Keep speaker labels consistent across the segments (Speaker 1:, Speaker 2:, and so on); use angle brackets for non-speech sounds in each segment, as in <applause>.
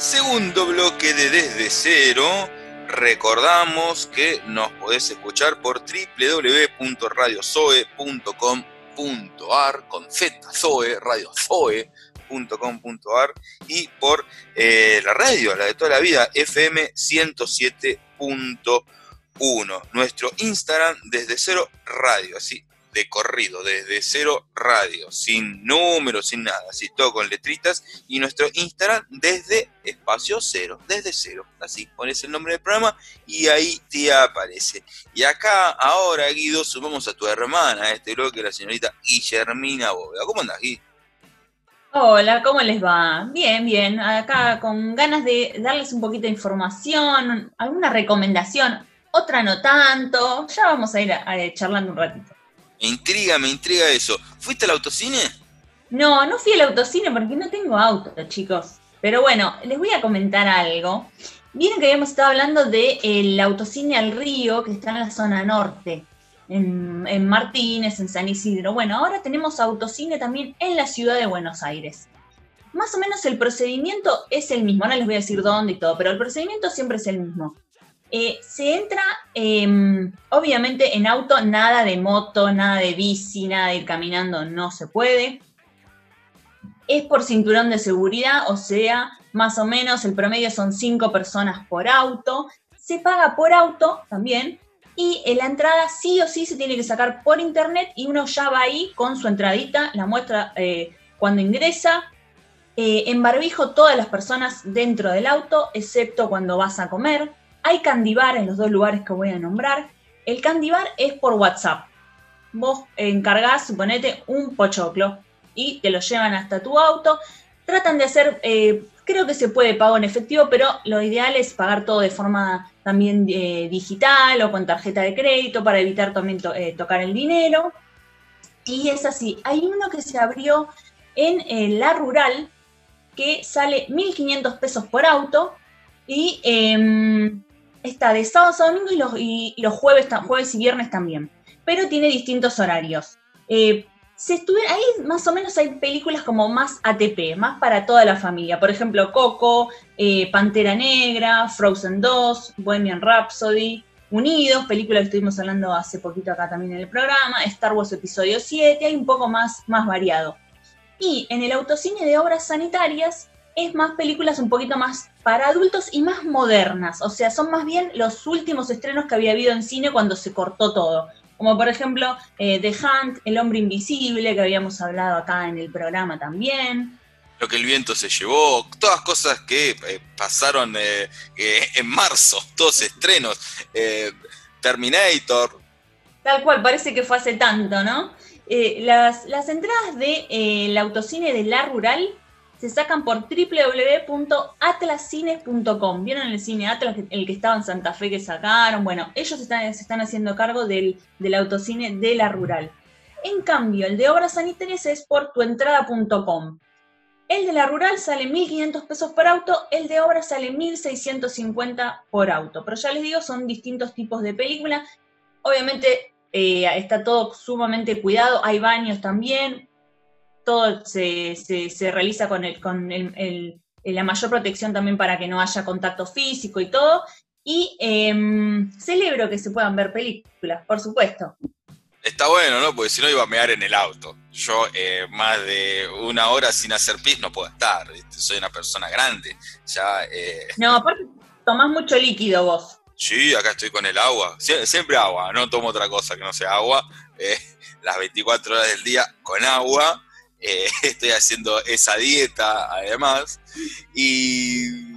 Speaker 1: Segundo bloque de Desde Cero. Recordamos que nos podés escuchar por www.radiozoe.com.ar con Z, Zoe, radiozoe.com.ar y por eh, la radio, la de toda la vida, FM 107.1. Nuestro Instagram desde cero radio, así de corrido, desde cero radio, sin números, sin nada, así todo con letritas, y nuestro Instagram desde espacio cero, desde cero, así pones el nombre del programa y ahí te aparece. Y acá, ahora, Guido, sumamos a tu hermana a este bloque, la señorita Guillermina Bóveda. ¿Cómo andás, Guido?
Speaker 2: Hola, ¿cómo les va? Bien, bien. Acá con ganas de darles un poquito de información, alguna recomendación, otra no tanto. Ya vamos a ir charlando un ratito.
Speaker 1: Me intriga, me intriga eso. ¿Fuiste al autocine?
Speaker 2: No, no fui al autocine porque no tengo auto, chicos. Pero bueno, les voy a comentar algo. Vieron que habíamos estado hablando del autocine al río, que está en la zona norte, en, en, Martínez, en San Isidro. Bueno, ahora tenemos autocine también en la ciudad de Buenos Aires. Más o menos el procedimiento es el mismo, ahora les voy a decir dónde y todo, pero el procedimiento siempre es el mismo. Eh, se entra, em, obviamente, en auto, nada de moto, nada de bici, nada de ir caminando, no se puede. Es por cinturón de seguridad, o sea, más o menos el promedio son cinco personas por auto. Se paga por auto también. Y en la entrada sí o sí se tiene que sacar por internet y uno ya va ahí con su entradita, la muestra eh, cuando ingresa. Eh, en barbijo todas las personas dentro del auto, excepto cuando vas a comer hay candibar en los dos lugares que voy a nombrar. El candibar es por WhatsApp. Vos encargás, suponete, un pochoclo y te lo llevan hasta tu auto. Tratan de hacer, eh, creo que se puede pago en efectivo, pero lo ideal es pagar todo de forma también eh, digital o con tarjeta de crédito para evitar también eh, tocar el dinero. Y es así, hay uno que se abrió en la rural que sale 1.500 pesos por auto y em, está de sábado a domingo y los, y, los jueves, jueves y viernes también, pero tiene distintos horarios. Eh, se ahí más o menos hay películas como más ATP, más para toda la familia. Por ejemplo, Coco, eh, Pantera Negra, Frozen 2, Bohemian Rhapsody, Unidos, película que estuvimos hablando hace poquito acá también en el programa, Star Wars Episodio 7, hay un poco más, más variado. Y en el autocine de obras sanitarias es más películas un poquito más para adultos y más modernas, o sea, son más bien los últimos estrenos que había habido en cine cuando se cortó todo, como por ejemplo eh, The Hunt, El hombre invisible, que habíamos hablado acá en el programa también.
Speaker 1: Lo que el viento se llevó, todas cosas que eh, pasaron eh, en marzo, <laughs> todos estrenos, Terminator.
Speaker 2: Tal cual, parece que fue hace tanto, ¿no? las, las entradas del de, autocine de La Rural se sacan por www.atlascines.com. ¿Vieron el cine Atlas, el que estaba en Santa Fe que sacaron? Bueno, ellos están, se están haciendo cargo del, autocine de la rural. En cambio, el de obras sanitarias es por tuentrada.com. El de la rural sale 1.500 pesos por auto, el de obras sale 1.650 por auto. Pero ya les digo, son distintos tipos de película. Obviamente eh, está todo sumamente cuidado, hay baños también, todo se, se, realiza con, el, con el, la mayor protección también para que no haya contacto físico y todo. Y em, celebro que se puedan ver películas, por supuesto.
Speaker 1: Está bueno, ¿no? Porque si no iba a mear en el auto. Yo eh, más de una hora sin hacer pis no puedo estar. Soy una persona grande. Ya, eh,
Speaker 2: No, aparte tomás mucho líquido vos.
Speaker 1: Sí, acá estoy con el agua. siempre agua, no tomo otra cosa que no sea agua. Eh, <laughs> las 24 horas del día con agua. Eh, <laughs> estoy haciendo esa dieta además. Y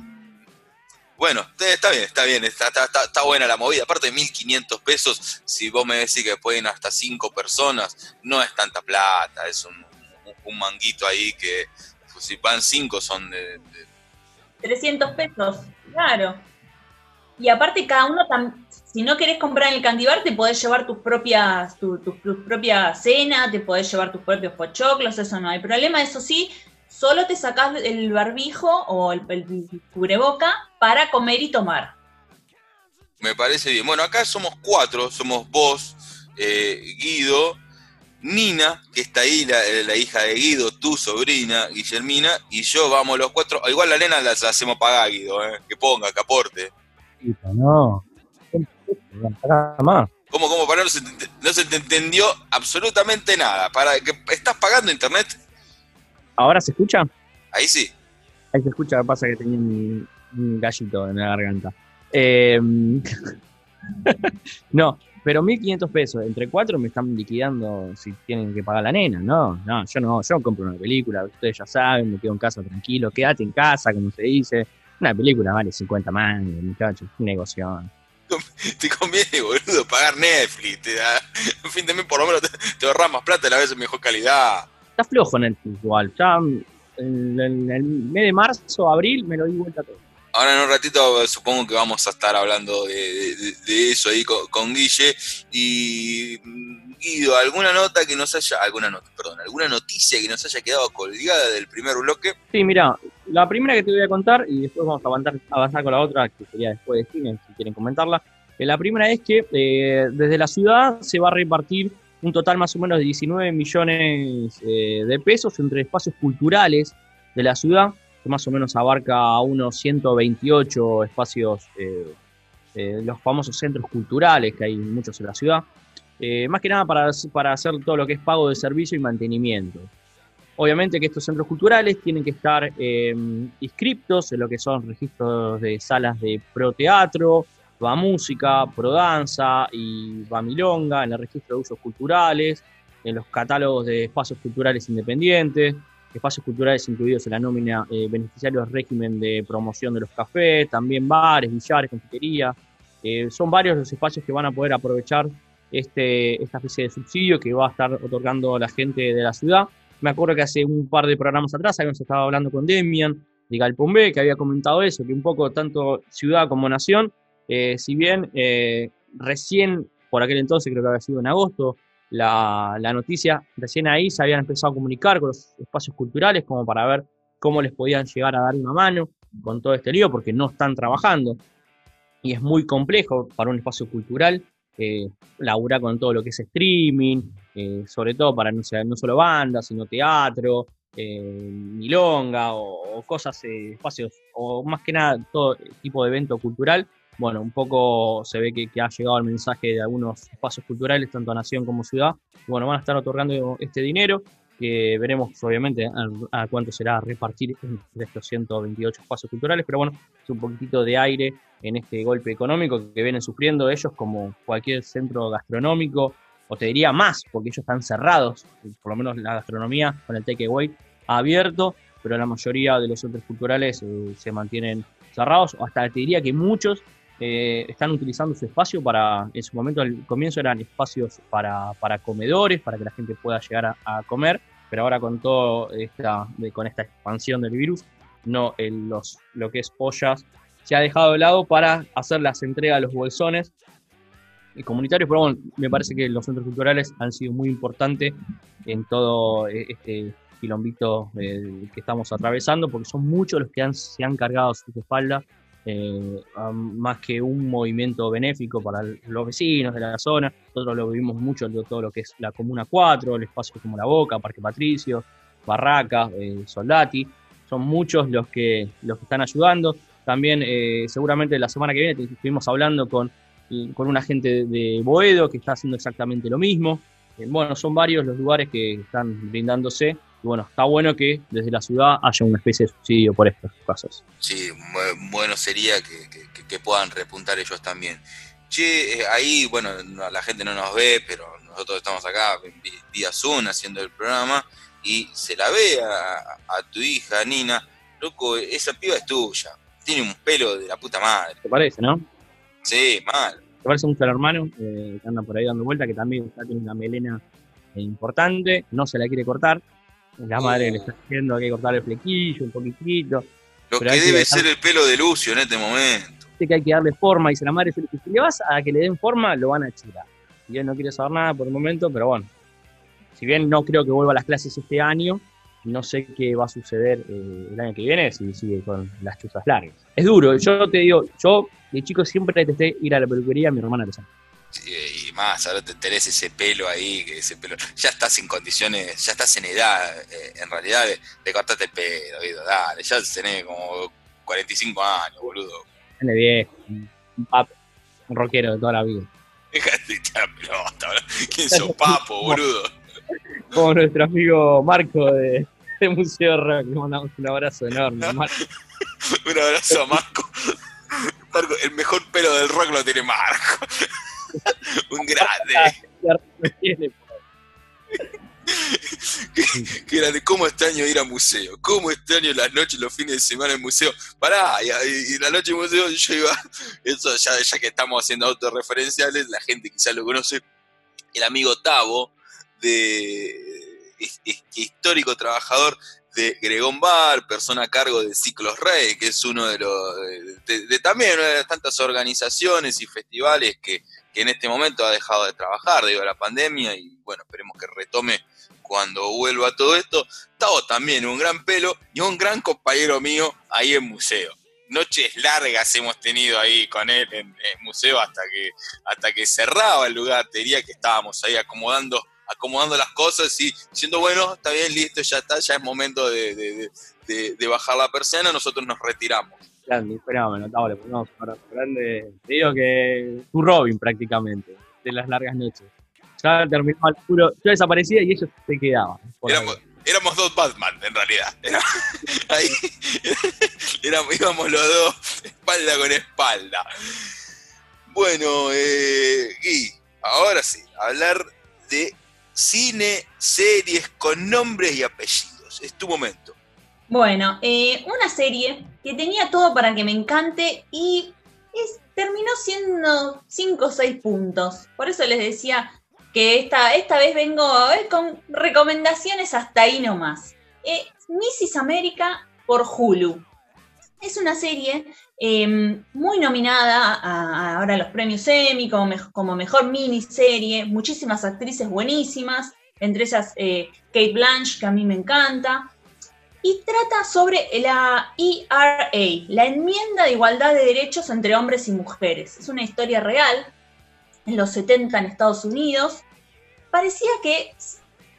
Speaker 1: bueno, está bien, está bien, está, está, buena la movida. Aparte de 1.500 pesos, si vos me decís que pueden hasta 5 personas, no es tanta plata, es un, manguito ahí que pues, si van 5 son de,
Speaker 2: 300 pesos, claro. Y aparte cada uno si no querés comprar en el Candibar, te podés llevar tus propias, tu, tu, propia cena, te podés llevar tus propios pochoclos, eso no hay problema. Eso sí, solo te sacás el barbijo o el, cubreboca para comer y tomar.
Speaker 1: Me parece bien. Bueno, acá somos cuatro, somos vos, eh, Guido, Nina, que está ahí, la, hija de Guido, tu sobrina, Guillermina, y yo vamos los cuatro. Igual la nena la, hacemos pagar, Guido, ¿eh? que ponga, que aporte.
Speaker 3: No,
Speaker 1: más. ¿Cómo, cómo? Para no se, no se te entendió absolutamente nada. Para que ¿Estás pagando internet?
Speaker 3: ¿Ahora se escucha?
Speaker 1: Ahí sí.
Speaker 3: Ahí se escucha, que pasa que tenía un, gallito en la garganta. Eh, <laughs> no, pero 1.500 pesos, entre cuatro me están liquidando si tienen que pagar la nena, ¿no? No, yo no, yo compro una película, ustedes ya saben, me quedo en casa tranquilo, quédate en casa, como se dice. Una película vale 50 mangos, muchachos, negocio <laughs>
Speaker 1: te conviene, boludo, pagar Netflix. Te da, en fin mes por lo menos te, ahorras más plata y la vez en mejor calidad.
Speaker 3: Está flojo Netflix igual. Ya en, el mes de marzo, abril, me lo di vuelta todo.
Speaker 1: Ahora en un ratito supongo que vamos a estar hablando de, eso ahí con, Guille. Y Guido, ¿alguna nota que nos haya, alguna nota, perdón, alguna noticia que nos haya quedado colgada del primer bloque?
Speaker 3: Sí, mira, la primera que te voy a contar, y después vamos a avanzar, con la otra, que sería después de Steven, si quieren comentarla. Eh, la primera es que eh, desde la ciudad se va a repartir un total más o menos de 19 millones eh, de pesos entre espacios culturales de la ciudad, que más o menos abarca unos 128 espacios, los famosos centros culturales, que hay muchos en la ciudad, más que nada para, para hacer todo lo que es pago de servicio y mantenimiento. Obviamente que estos centros culturales tienen que estar inscriptos en lo que son registros de salas de proteatro, va música, pro danza y va milonga, en el registro de usos culturales, en los catálogos de espacios culturales independientes, espacios culturales incluidos en la nómina eh, beneficiarios régimen de promoción de los cafés, también bares, billares, confiterías. Eh, son varios los espacios que van a poder aprovechar este, esta especie de subsidio que va a estar otorgando la gente de la ciudad. Me acuerdo que hace un par de programas atrás habíamos estado hablando con Demian de Galpombé, que había comentado eso, que un poco tanto ciudad como nación eh, si bien eh, recién, por aquel entonces, creo que había sido en agosto, la, noticia, recién ahí se habían empezado a comunicar con los espacios culturales como para ver cómo les podían llegar a dar una mano con todo este lío, porque no están trabajando. Y es muy complejo para un espacio cultural eh, laburar con todo lo que es streaming, eh, sobre todo para no, no solo bandas, sino teatro, milonga o, cosas, espacios, o más que nada todo tipo de evento cultural bueno, un poco se ve que, ha llegado el mensaje de algunos espacios culturales, tanto a Nación como Ciudad. bueno, van a estar otorgando este dinero, que veremos obviamente a, cuánto será repartir de estos 128 espacios culturales, pero bueno, es un poquitito de aire en este golpe económico que vienen sufriendo ellos como cualquier centro gastronómico, o te diría más, porque ellos están cerrados, por lo menos la gastronomía con el takeaway abierto, pero la mayoría de los centros culturales eh, se mantienen cerrados, o hasta te diría que muchos eh, están utilizando su espacio para, en su momento al comienzo eran espacios para, para comedores, para que la gente pueda llegar a, comer, pero ahora con todo esta, con esta expansión del virus, no, los, lo que es ollas se ha dejado de lado para hacer las entregas a los bolsones comunitarios, pero bueno, me parece que los centros culturales han sido muy importantes en todo eh, este quilombito eh, que estamos atravesando, porque son muchos los que se han cargado sus espaldas eh, más que un movimiento benéfico para los vecinos de la zona. Nosotros lo vivimos mucho en todo lo que es la Comuna 4, el espacio como La Boca, Parque Patricio, Barraca, eh, Soldati. Son muchos los que, los que están ayudando. También eh, seguramente la semana que viene estuvimos hablando con, con un agente de Boedo que está haciendo exactamente lo mismo. bueno, son varios los lugares que están brindándose y bueno, está bueno que desde la ciudad haya una especie de subsidio por estos casos.
Speaker 1: Sí, bueno sería que, puedan repuntar ellos también. Che, eh, ahí, bueno, la gente no nos ve, pero nosotros estamos acá vía Zoom haciendo el programa y se la ve a, tu hija, Nina. Loco, esa piba es tuya. Tiene un pelo de la puta madre.
Speaker 3: ¿Te parece, no?
Speaker 1: Sí, mal.
Speaker 3: Te parece mucho al hermano eh, que anda por ahí dando vuelta, que también está, tiene una melena importante, no se la quiere cortar. La madre le está haciendo, hay que cortar el flequillo un poquitito.
Speaker 1: Lo que debe ser el pelo de Lucio en este momento.
Speaker 3: Que hay que darle forma, dice la madre, si le vas a que le den forma, lo van a chirar. Y él no quiere saber nada por el momento, pero bueno. Si bien no creo que vuelva a las clases este año, no sé qué va a suceder eh, el año que viene si sigue con las chuzas largas. Es duro, yo te digo, yo de chico siempre detesté ir a la peluquería, mi hermana lo sabe.
Speaker 1: Sí, más, ahora te tenés ese pelo ahí, que ese pelo, ya estás en condiciones, ya estás en edad, eh, en realidad, de, cortarte el pelo, dale, ya tenés como 45 años, boludo.
Speaker 3: Tiene viejo, un papo, un rockero de toda la vida.
Speaker 1: Déjate echar pelota, ¿quién sos papo, boludo?
Speaker 3: Como nuestro amigo Marco de, Museo Rock, le mandamos un abrazo enorme, <laughs> Marco.
Speaker 1: un abrazo a Marco. El mejor pelo del rock lo tiene Marco. <laughs> un grande. <laughs> Qué grande, cómo extraño ir a museo, cómo extraño las noches, los fines de semana en museo. Pará, y, la noche en museo yo iba, <laughs> eso ya, ya que estamos haciendo autorreferenciales, la gente quizás lo conoce, el amigo Tavo, de histórico trabajador de Gregón Bar, persona a cargo de Ciclos Rey, que es uno de los, de, también una de las tantas organizaciones y festivales que, en este momento ha dejado de trabajar debido a la pandemia y bueno, esperemos que retome cuando vuelva todo esto. Tavo también, un gran pelo y un gran compañero mío ahí en museo. Noches largas hemos tenido ahí con él en, en museo hasta que, hasta que cerraba el lugar, te diría que estábamos ahí acomodando acomodando las cosas y diciendo, bueno, está bien, listo, ya está, ya es momento de, bajar la persiana, nosotros nos retiramos.
Speaker 3: Grande, fenómeno, le ponemos grande. Te digo que tu Robin prácticamente, de las largas noches. Ya terminó el puro, yo desaparecía y ellos se quedaban.
Speaker 1: Éramos, dos Batman, en realidad. <laughs> ahí, <laughs> íbamos los dos espalda con espalda. Bueno, eh, Gui, ahora sí, hablar de cine, series con nombres y apellidos. Es tu momento.
Speaker 2: Bueno, eh, una serie que tenía todo para que me encante y terminó siendo 5 o 6 puntos. Por eso les decía que esta, esta vez vengo con recomendaciones hasta ahí nomás. Eh, Mrs. América por Hulu. Es una serie em, muy nominada a, ahora a los premios Emmy como, mejor miniserie, muchísimas actrices buenísimas, entre esas eh, Kate Blanche, que a mí me encanta, y trata sobre la ERA, la Enmienda de Igualdad de Derechos entre Hombres y Mujeres. Es una historia real, en los 70 en Estados Unidos. Parecía que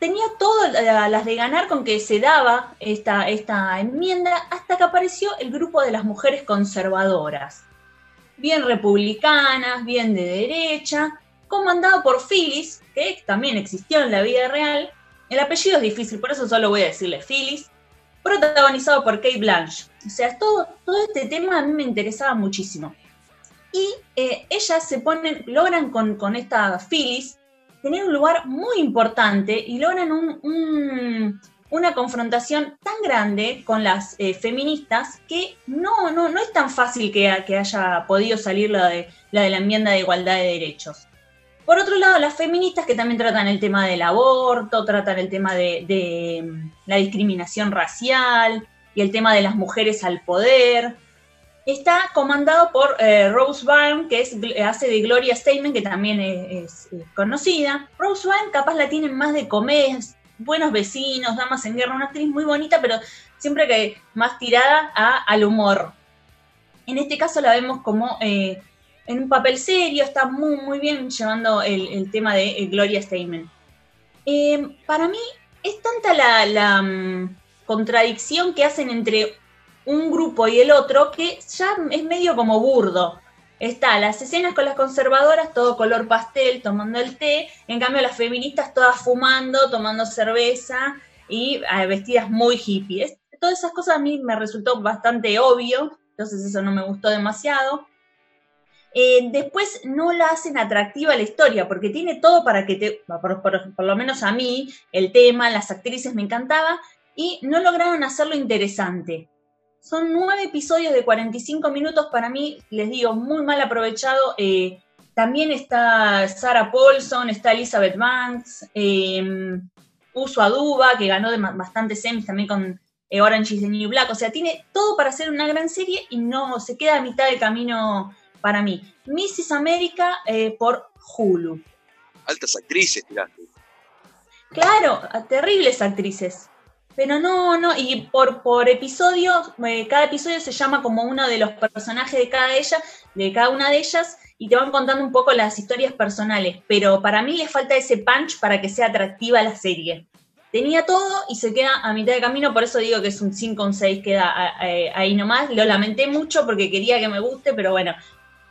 Speaker 2: tenía todas las de ganar con que se daba esta, esta enmienda hasta que apareció el grupo de las mujeres conservadoras, bien republicanas, bien de derecha, comandado por Phyllis, que también existió en la vida real. El apellido es difícil, por eso solo voy a decirle Phyllis, protagonizado por Kate Blanche. O sea, todo, todo este tema a mí me interesaba muchísimo. Y eh, ellas se ponen, logran con, con esta Phyllis tener un lugar muy importante y logran una confrontación tan grande con las eh, feministas que no, no, no es tan fácil que, que haya podido salir la de, la de la enmienda de igualdad de derechos. Por otro lado, las feministas que también tratan el tema del aborto, tratan el tema de, de mm, la discriminación racial y el tema de las mujeres al poder, Está comandado por eh, Rose Byrne, que es, hace de Gloria Statement, que también es, conocida. Rose Byrne capaz la tienen más de comer, buenos vecinos, damas en guerra, una actriz muy bonita, pero siempre que más tirada al humor. En este caso la vemos como eh, en un papel serio, está muy, muy bien llevando el, tema de eh, Gloria Steinem. para mí es tanta la, la mm, contradicción que hacen entre un grupo y el otro que ya es medio como burdo. Está las escenas con las conservadoras, todo color pastel, tomando el té, en cambio las feministas todas fumando, tomando cerveza y ah, vestidas muy hippies. Todas esas cosas a mí me resultó bastante obvio, entonces eso no me gustó demasiado. Eh, después no la hacen atractiva la historia, porque tiene todo para que te, por, por, lo menos a mí, el tema, las actrices me encantaba, y no lograron hacerlo interesante. Son nueve episodios de 45 minutos para mí, les digo, muy mal aprovechado. Eh, también está Sarah Paulson, está Elizabeth Banks, eh, Uso Aduba, que ganó de bastantes semis también con eh, Orange is the New Black. O sea, tiene todo para hacer una gran serie y no se queda a mitad de camino para mí. Mrs. America eh, por Hulu.
Speaker 1: Altas actrices, tiraste.
Speaker 2: Claro, terribles actrices. Pero no, no, y por, por episodio, eh, cada episodio se llama como uno de los personajes de cada ella, de cada una de ellas, y te van contando un poco las historias personales, pero para mí le falta ese punch para que sea atractiva la serie. Tenía todo y se queda a mitad de camino, por eso digo que es un 5 o un 6, queda ahí nomás. Lo lamenté mucho porque quería que me guste, pero bueno,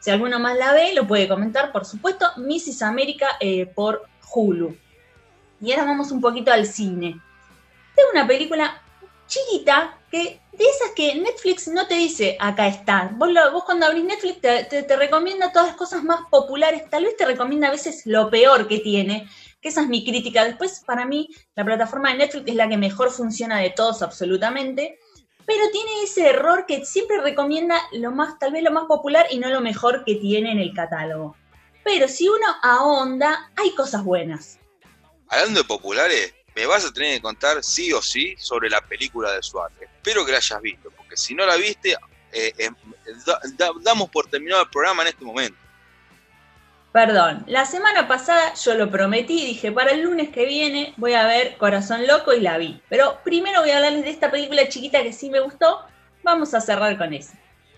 Speaker 2: si alguno más la ve, lo puede comentar, por supuesto. Mrs. América eh, por Hulu. Y ahora vamos un poquito al cine. Tengo una película chiquita que de esas que Netflix no te dice acá está. Vos, vos cuando abrís Netflix te, recomienda todas las cosas más populares, tal vez te recomienda a veces lo peor que tiene, que esa es mi crítica. Después, para mí, la plataforma de Netflix es la que mejor funciona de todos absolutamente, pero tiene ese error que siempre recomienda lo más, tal vez lo más popular y no lo mejor que tiene en el catálogo. Pero si uno ahonda, hay cosas buenas.
Speaker 1: Hablando de populares, me vas a tener que contar sí o sí sobre la película de Suárez. Espero que la hayas visto, porque si no la viste, eh, eh, damos por terminado el programa en este momento.
Speaker 2: Perdón, la semana pasada yo lo prometí, dije para el lunes que viene voy a ver Corazón Loco y la vi. Pero primero voy a hablarles de esta película chiquita que sí me gustó. Vamos a cerrar con eso.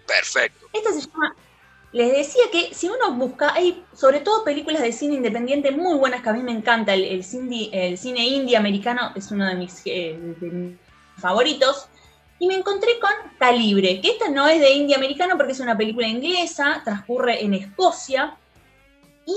Speaker 1: Perfecto.
Speaker 2: Esta se llama les decía que si uno busca, hay sobre todo películas de cine independiente muy buenas que a mí me encanta. El, cine, el americano es uno de mis, eh, favoritos. Y me encontré con Calibre, que esta no es de indie americano porque es una película inglesa, transcurre en Escocia. Y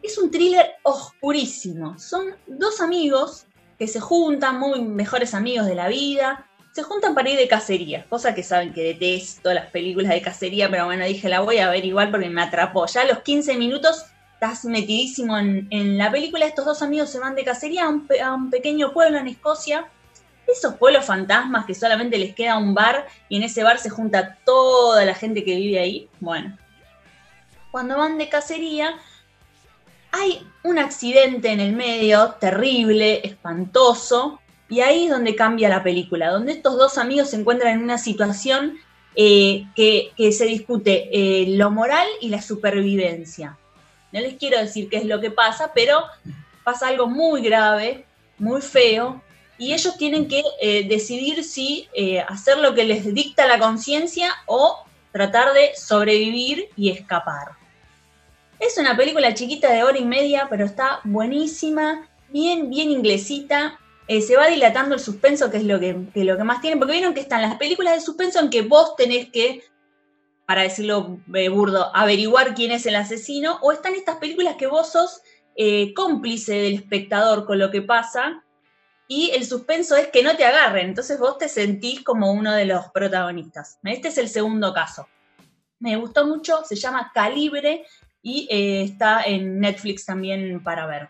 Speaker 2: es un thriller oscurísimo. Son dos amigos que se juntan, muy mejores amigos de la vida, se juntan para ir de cacería, cosa que saben que detesto las películas de cacería, pero bueno, dije, la voy a ver igual porque me atrapó. Ya a los 15 minutos estás metidísimo en, la película, estos dos amigos se van de cacería a un, pequeño pueblo en Escocia, esos pueblos fantasmas que solamente les queda un bar y en ese bar se junta toda la gente que vive ahí. Bueno, cuando van de cacería, hay un accidente en el medio, terrible, espantoso, y ahí es donde cambia la película, donde estos dos amigos se encuentran en una situación eh, que, se discute eh, lo moral y la supervivencia. No les quiero decir qué es lo que pasa, pero pasa algo muy grave, muy feo, y ellos tienen que eh, decidir si hacer lo que les dicta la conciencia o tratar de sobrevivir y escapar. Es una película chiquita de hora y media, pero está buenísima, bien, bien inglesita, eh, se va dilatando el suspenso, que es lo que, lo que más tienen, porque vieron que están las películas de suspenso en que vos tenés que, para decirlo eh, burdo, averiguar quién es el asesino, o están estas películas que vos sos eh, cómplice del espectador con lo que pasa, y el suspenso es que no te agarren, entonces vos te sentís como uno de los protagonistas. Este es el segundo caso. Me gustó mucho, se llama Calibre y está en Netflix también para ver.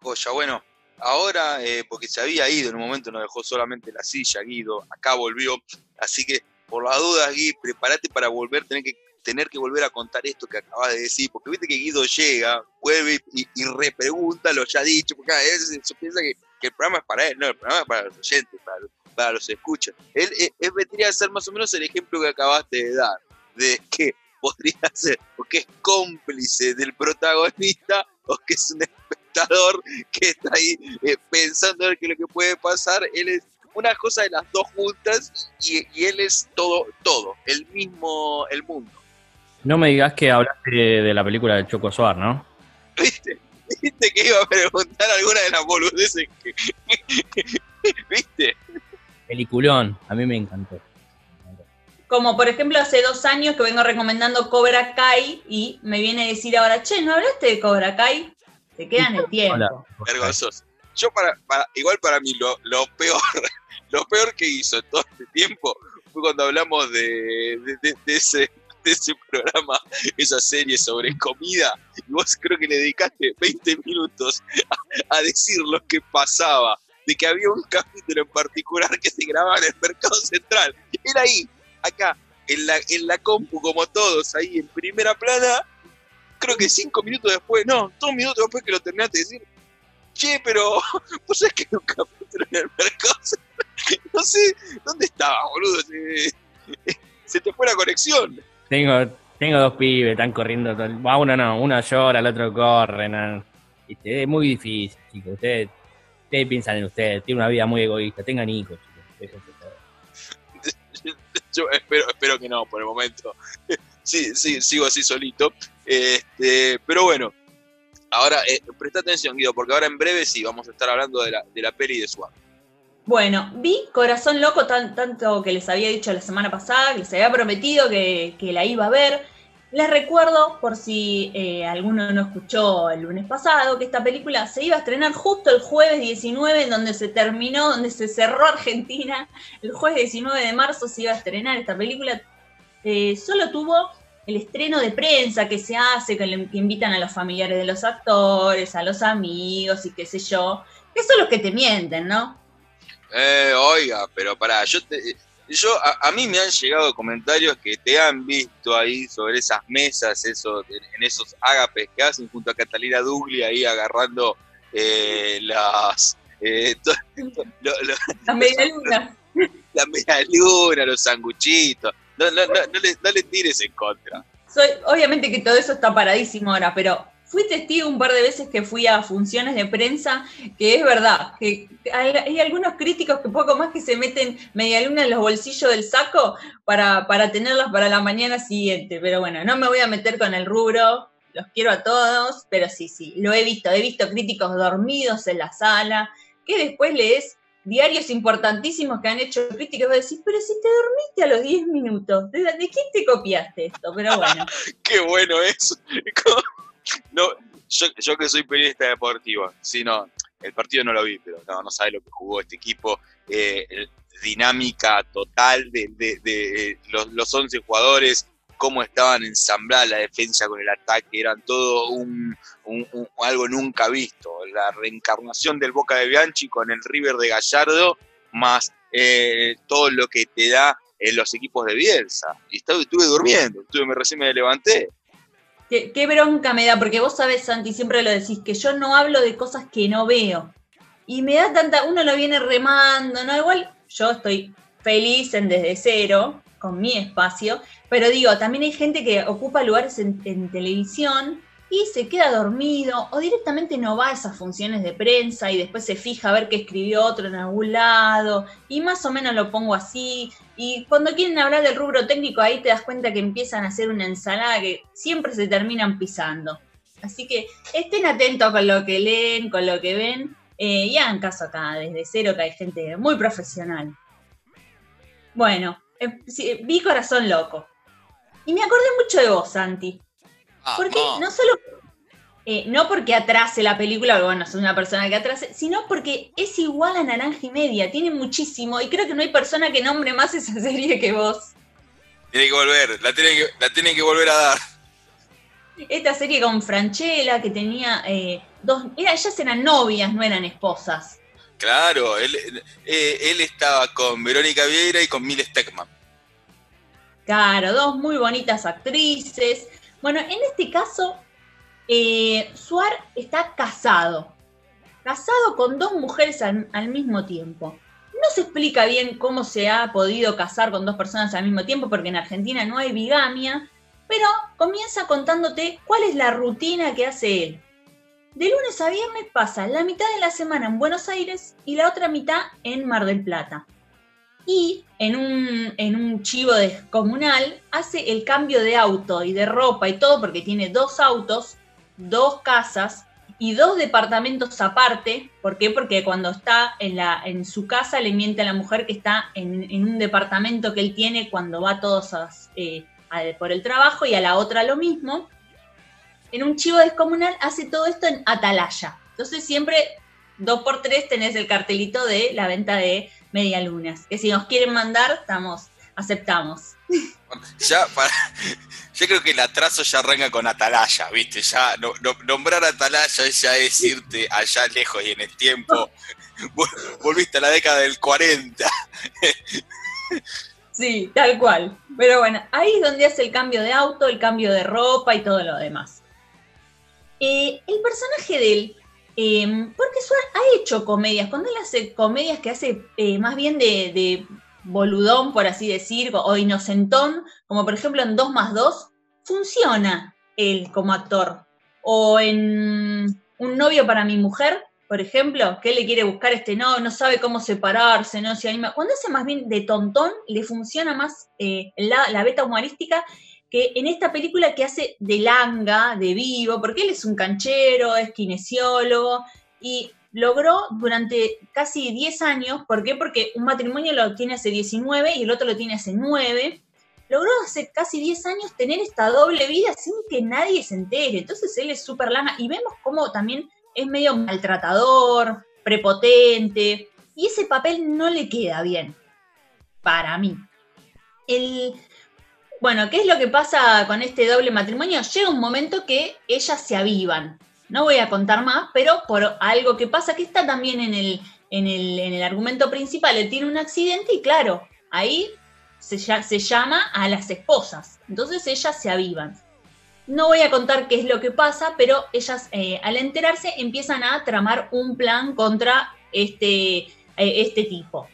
Speaker 1: Joya, bueno, Ahora, eh, porque se había ido en un momento, nos dejó solamente la silla, Guido, acá volvió. Así que, por las dudas, Guido, prepárate para volver, tener que, tener que volver a contar esto que acabas de decir, porque viste que Guido llega, vuelve y, repregunta lo ya dicho, porque a veces se piensa que, el programa es para él, no, el programa es para los oyentes, para, los escuchas. Él, él, él vendría a ser más o menos el ejemplo que acabaste de dar, de que podría ser o que es cómplice del protagonista o que es un espectador que está ahí eh, pensando en qué lo que puede pasar. Él es una cosa de las dos juntas y, él es todo, todo, el mismo, el mundo.
Speaker 3: No me digas que hablaste de, la película de Choco Suar, ¿no?
Speaker 1: ¿Viste? ¿Viste que iba a preguntar alguna de las boludeces <laughs> ¿Viste?
Speaker 3: Peliculón, a mí me encantó.
Speaker 2: Como por ejemplo hace dos años que vengo recomendando Cobra Kai y me viene a decir ahora, che, ¿no hablaste de Cobra Kai? Te quedan el tiempo.
Speaker 1: Vergonzoso. Yo para, igual para mí lo, peor, <laughs> lo peor que hizo en todo este tiempo fue cuando hablamos de, ese de ese programa, esa serie sobre comida, y vos creo que le dedicaste 20 minutos a, decir lo que pasaba, de que había un capítulo en particular que se grababa en el mercado central. Era ahí, acá, en la, en la compu, como todos, ahí en primera plana, creo que cinco minutos después, no, dos minutos después que lo terminaste de decir, che, pero <laughs> vos sabés que un capítulo en el mercado, <laughs> no sé, ¿dónde estaba, boludo? <laughs> Se, te fue la conexión.
Speaker 3: Tengo, tengo dos pibes, están corriendo, todo, uno no, uno llora, el otro corre, es muy difícil, chicos, ustedes, ustedes piensan en ustedes, tienen una vida muy egoísta, tengan hijos, chicos,
Speaker 1: yo espero, espero que no, por el momento. Sí, sí, sigo así solito. Este, pero bueno, ahora eh, presta atención, Guido, porque ahora en breve sí vamos a estar hablando de la, de la peli de Suárez.
Speaker 2: Bueno, vi Corazón Loco tanto que les había dicho la semana pasada, que les había prometido que, la iba a ver. Les recuerdo, por si eh, alguno no escuchó el lunes pasado, que esta película se iba a estrenar justo el jueves 19, en donde se terminó, donde se cerró Argentina. El jueves 19 de marzo se iba a estrenar esta película. Eh, solo tuvo el estreno de prensa que se hace, que, que invitan a los familiares de los actores, a los amigos y qué sé yo. Que son los que te mienten, ¿no?
Speaker 1: Eh, oiga, pero pará, yo te, yo a, mí me han llegado comentarios que te han visto ahí sobre esas mesas, eso, en esos ágapes que hacen junto a Catalina Dugli ahí agarrando eh, las
Speaker 2: eh, las medialunas.
Speaker 1: La <laughs> medialuna, los sanguchitos. No, no, no, no, le, no le tires en contra.
Speaker 2: Soy, obviamente que todo eso está paradísimo ahora, pero fui testigo un par de veces que fui a funciones de prensa, que es verdad, que hay, algunos críticos que poco más que se meten media luna en los bolsillos del saco para, para tenerlas para la mañana siguiente. Pero bueno, no me voy a meter con el rubro, los quiero a todos, pero sí, sí, lo he visto, he visto críticos dormidos en la sala, que después lees diarios importantísimos que han hecho críticos, y decís, pero si te dormiste a los 10 minutos, ¿de, de quién te copiaste esto? Pero bueno. <laughs>
Speaker 1: Qué bueno eso. <laughs> no, yo, que soy periodista deportivo, si no, el partido no lo vi, pero no, no sabe lo que jugó este equipo. Eh, dinámica total de, de, los, los 11 jugadores, cómo estaban ensambladas la defensa con el ataque, eran todo un, algo nunca visto. La reencarnación del Boca de Bianchi con el River de Gallardo, más eh, todo lo que te da en los equipos de Bielsa. Y estuve, estuve durmiendo, estuve, recién me levanté
Speaker 2: Qué, bronca me da, porque vos sabés, Santi, siempre lo decís, que yo no hablo de cosas que no veo. Y me da tanta, uno lo viene remando, ¿no? Igual yo estoy feliz en desde cero, con mi espacio, pero digo, también hay gente que ocupa lugares en, televisión y se queda dormido o directamente no va a esas funciones de prensa y después se fija a ver qué escribió otro en algún lado y más o menos lo pongo así. Y cuando quieren hablar del rubro técnico ahí te das cuenta que empiezan a hacer una ensalada que siempre se terminan pisando. Así que estén atentos con lo que leen, con lo que ven eh, y hagan caso acá desde cero que hay gente muy profesional. Bueno, eh, vi corazón loco. Y me acordé mucho de vos, Santi. Ah, porque no solo, eh, no porque atrase la película, bueno, es una persona que atrase, sino porque es igual a Naranja y Media, tiene muchísimo, y creo que no hay persona que nombre más esa <laughs> serie que vos.
Speaker 1: Tiene que volver, la tienen que, la tienen que volver a dar.
Speaker 2: Esta serie con Franchella, que tenía eh, dos, ellas eran novias, no eran esposas.
Speaker 1: Claro, él, eh, él estaba con Verónica Vieira y con Mil Steckman.
Speaker 2: Claro, dos muy bonitas actrices. Bueno, en este caso, eh, Suar está casado, casado con dos mujeres al, mismo tiempo. No se explica bien cómo se ha podido casar con dos personas al mismo tiempo, porque en Argentina no hay bigamia, pero comienza contándote cuál es la rutina que hace él. De lunes a viernes pasa la mitad de la semana en Buenos Aires y la otra mitad en Mar del Plata y en un, en un chivo descomunal hace el cambio de auto y de ropa y todo porque tiene dos autos, dos casas y dos departamentos aparte. ¿Por qué? Porque cuando está en, la, en su casa le miente a la mujer que está en, un departamento que él tiene cuando va todos eh, por el trabajo y a la otra lo mismo. En un chivo descomunal hace todo esto en Atalaya. Entonces siempre dos por tres tenés el cartelito de la venta de medialunas. Que si nos quieren mandar, estamos, aceptamos.
Speaker 1: Ya, para, <laughs> yo creo que el atraso ya arranca con Atalaya, ¿viste? Ya nombrar Atalaya ya es irte allá lejos y en el tiempo. <laughs> Volviste a la década del 40. <laughs>
Speaker 2: Sí, tal cual. Pero bueno, ahí es donde hace el cambio de auto, el cambio de ropa y todo lo demás. Eh, el personaje de él Em, porque ha hecho comedias. Cuando él hace comedias que hace eh, más bien de, boludón, por así decir, o inocentón, como por ejemplo en 2 más 2, funciona él como actor. O en Un novio para mi mujer, por ejemplo, que él le quiere buscar este no, no sabe cómo separarse, no se anima. Cuando hace más bien de tontón, le funciona más eh, la beta humorística que en esta película que hace de langa, de vivo, porque él es un canchero, es kinesiólogo, y logró durante casi 10 años, ¿por qué? Porque un matrimonio lo tiene hace 19 y el otro lo tiene hace 9, logró hace casi 10 años tener esta doble vida sin que nadie se entere. Entonces él es súper lana y vemos cómo también es medio maltratador, prepotente, y ese papel no le queda bien, para mí. El, bueno, ¿qué es lo que pasa con este doble matrimonio? Llega un momento que ellas se avivan. No voy a contar más, pero por algo que pasa que está también en el, en el, en el argumento principal, tiene un accidente y claro, ahí se, se llama a las esposas. Entonces ellas se avivan. No voy a contar qué es lo que pasa, pero ellas eh, al enterarse empiezan a tramar un plan contra este, eh, este tipo.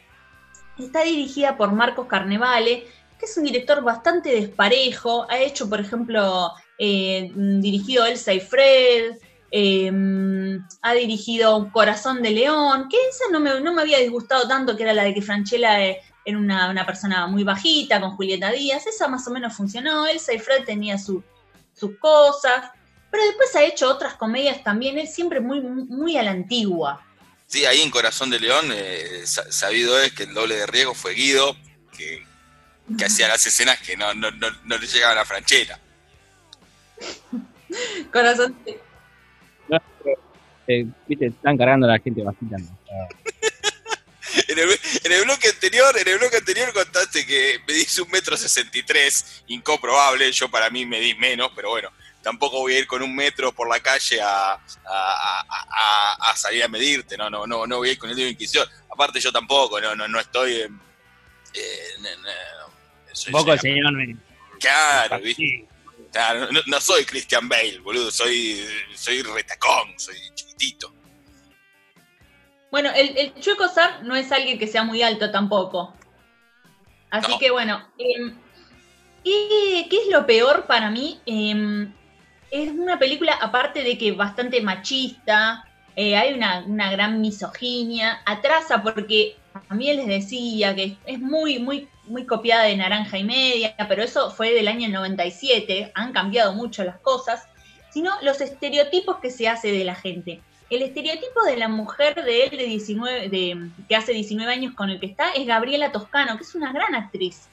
Speaker 2: Está dirigida por Marcos Carnevale, que es un director bastante desparejo. Ha hecho, por ejemplo, eh, dirigido Elsa y Fred, em, ha dirigido Corazón de León, que esa no me, no me había disgustado tanto, que era la de que Franchella era una, persona muy bajita con Julieta Díaz. Esa más o menos funcionó. Elsa y Fred tenía sus cosas. Pero después ha hecho otras comedias también, él siempre muy, muy a la antigua.
Speaker 1: Sí, ahí en Corazón de León, eh, sabido es que el doble de riesgo fue Guido, que, hacía las escenas que no, no, le llegaban a Franchella. <laughs>
Speaker 2: Corazón
Speaker 3: de eh, viste, están cargando a la gente bastante. <laughs>
Speaker 1: en, el, en el bloque anterior, en el bloque anterior contaste que medís un metro sesenta y tres, incomprobable, yo para mí medí menos, pero bueno, tampoco voy a ir con un metro por la calle a, salir a medirte, no, no, no, no voy a ir con el de Inquisición. Aparte yo tampoco, no, no, no estoy en,
Speaker 3: Poco señor
Speaker 1: Claro, ¿viste? Claro, no, soy Christian Bale, boludo, soy, soy retacón, soy chiquitito.
Speaker 2: Bueno, el, el Chueco Sar no es alguien que sea muy alto tampoco. Así que bueno, em, ¿qué, es lo peor para mí? Eh, es una película, aparte de que bastante machista, eh, hay una, gran misoginia, atrasa porque mí les decía que es muy, muy, muy copiada de Naranja y Media, pero eso fue del año 97, han cambiado mucho las cosas, sino los estereotipos que se hace de la gente. El estereotipo de la mujer de él de 19, de, que hace 19 años con el que está es Gabriela Toscano, que es una gran actriz.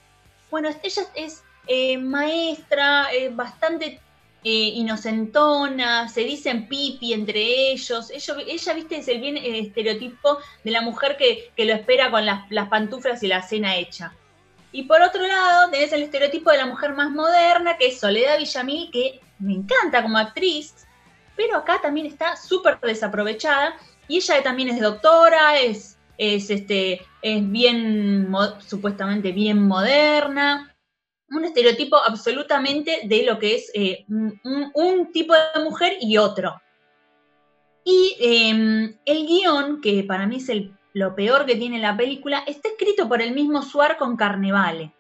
Speaker 2: Bueno, ella es eh, maestra, bastante eh, inocentona, se dicen pipi entre ellos. ella, viste, es el bien eh, estereotipo de la mujer que, lo espera con las, pantuflas y la cena hecha. Y por otro lado, tenés el estereotipo de la mujer más moderna, que es Soledad Villamil, que me encanta como actriz, pero acá también está súper desaprovechada. Y ella también es doctora, es, es, este, es bien, supuestamente bien moderna un estereotipo absolutamente de lo que es eh, un, tipo de mujer y otro. Y em, el guion, que para mí es lo peor que tiene la película, está escrito por el mismo Suar con Carnevale.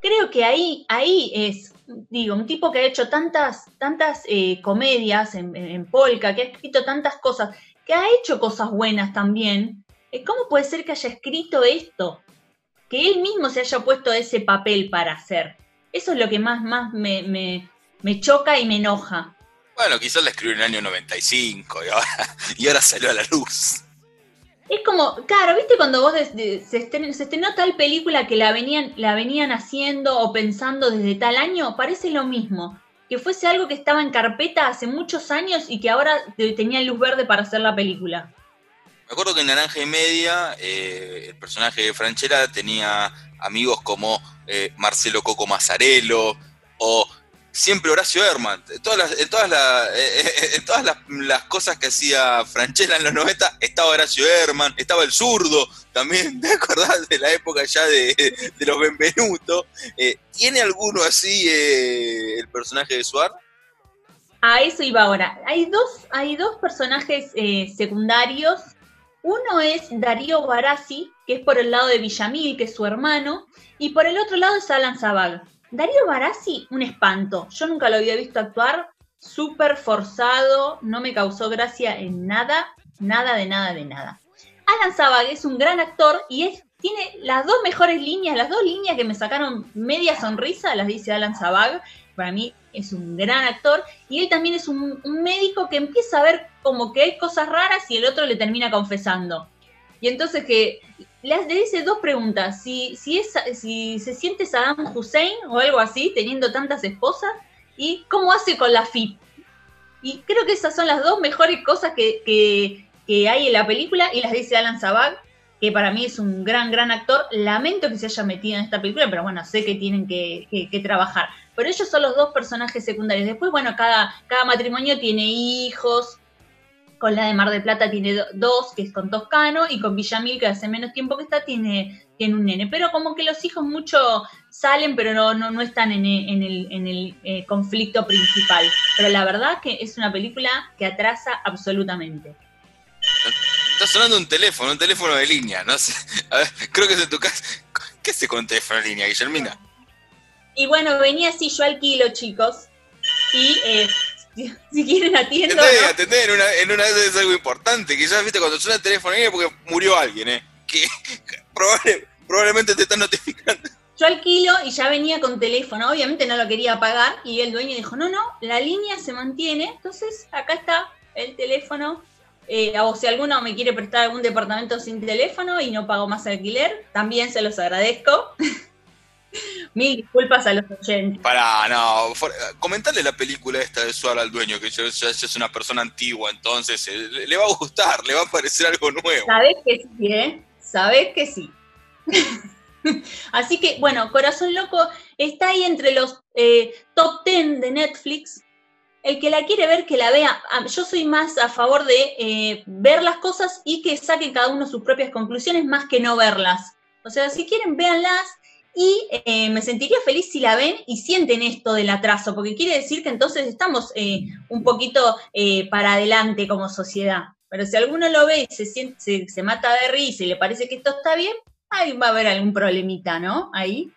Speaker 2: Creo que ahí, ahí es, digo, un tipo que ha hecho tantas, tantas eh, comedias en, en, Polka, que ha escrito tantas cosas, que ha hecho cosas buenas también. Eh, ¿Cómo puede ser que haya escrito esto? Que él mismo se haya puesto ese papel para hacer. Eso es lo que más, más me, choca y me enoja.
Speaker 1: Bueno, quizás la escribió en el año 95 y ahora, <laughs> y ahora salió a la luz.
Speaker 2: Es como, claro, ¿viste cuando vos se, estrenó, tal película que la venían, la venían haciendo o pensando desde tal año? Parece lo mismo. Que fuese algo que estaba en carpeta hace muchos años y que ahora tenía luz verde para hacer la película.
Speaker 1: Acuerdo que en Naranja y Media eh, el personaje de Franchella tenía amigos como eh, Marcelo Coco Mazzarello o siempre Horacio Herman. Todas las, <laughs> todas, las, eh, todas las, cosas que hacía Franchella en los 90 estaba Horacio Herman, estaba el zurdo también, <laughs> ¿te acordás de la época ya de, los Benvenuto? ¿Tiene alguno así el personaje de Suar?
Speaker 2: A eso iba ahora. Hay dos, hay dos personajes secundarios uno es Darío Barassi, que es por el lado de Villamil, que es su hermano, y por el otro lado es Alan Zabag. Darío Barassi, un espanto. Yo nunca lo había visto actuar, súper forzado, no me causó gracia en nada, nada de nada de nada. Alan Zabag es un gran actor y tiene las dos mejores líneas, las dos líneas que me sacaron media sonrisa, las dice Alan Zabag. Para mí es un gran actor. Y él también es un, médico que empieza a ver como que hay cosas raras y el otro le termina confesando. Y entonces que le, dice dos preguntas. Si, si, es, si se siente Saddam Hussein o algo así, teniendo tantas esposas. Y cómo hace con la FIP. Y creo que esas son las dos mejores cosas que, que, que hay en la película. Y las dice Alan Zabag que para mí es un gran, gran actor. Lamento que se haya metido en esta película, pero bueno, sé que tienen que, trabajar. Pero ellos son los dos personajes secundarios. Después, bueno, cada, cada matrimonio tiene hijos. Con la de Mar del Plata tiene dos, que es con Toscano, y con Villamil, que hace menos tiempo que está, tiene, tiene un nene. Pero como que los hijos mucho salen, pero no, no, están en el, en el, eh, conflicto principal. Pero la verdad que es una película que atrasa absolutamente.
Speaker 1: Está sonando un teléfono, un teléfono de línea, no sé. A ver, creo que es en tu casa. ¿Qué hace con un teléfono de línea, Guillermina?
Speaker 2: Y bueno, venía así yo al kilo, chicos. Y eh, si, quieren atiendo.
Speaker 1: Atendé, en una, en una vez es algo importante. Quizás, viste, cuando suena el teléfono es porque murió alguien, ¿eh? Que <laughs> probablemente te están notificando.
Speaker 2: Yo alquilo y ya venía con teléfono, obviamente no lo quería pagar y el dueño dijo, no, no, la línea se mantiene, entonces acá está el teléfono eh, o si alguno me quiere prestar algún departamento sin teléfono y no pago más alquiler, también se los agradezco. <laughs> <laughs> Mil disculpas a los oyentes.
Speaker 1: Para, no, comentarle la película esta de Suar al dueño, que ya, es una persona antigua, entonces eh, le, va a gustar, le va a parecer algo nuevo.
Speaker 2: Sabes que sí, ¿eh? Sabes que sí. <laughs> Así que, bueno, Corazón Loco está ahí entre los eh, top 10 de Netflix el que la quiere ver, que la vea. Ah, yo soy más a favor de eh, ver las cosas y que saquen cada uno sus propias conclusiones más que no verlas. O sea, si quieren, véanlas y eh, me sentiría feliz si la ven y sienten esto del atraso, porque quiere decir que entonces estamos eh, un poquito para adelante como sociedad. Pero si alguno lo ve y se, siente, se, se mata de risa y le parece que esto está bien, ahí va a haber algún problemita, ¿no? Ahí.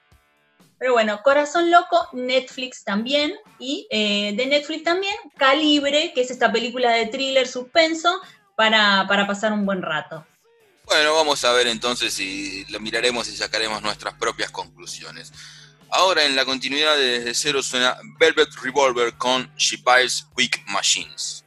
Speaker 2: Pero bueno, Corazón Loco, Netflix también. Y eh, de Netflix también, Calibre, que es esta película de thriller suspenso para, para pasar un buen rato.
Speaker 1: Bueno, vamos a ver entonces si lo miraremos y sacaremos nuestras propias conclusiones. Ahora en la continuidad de Desde Cero suena Velvet Revolver con She Buys Quick Machines.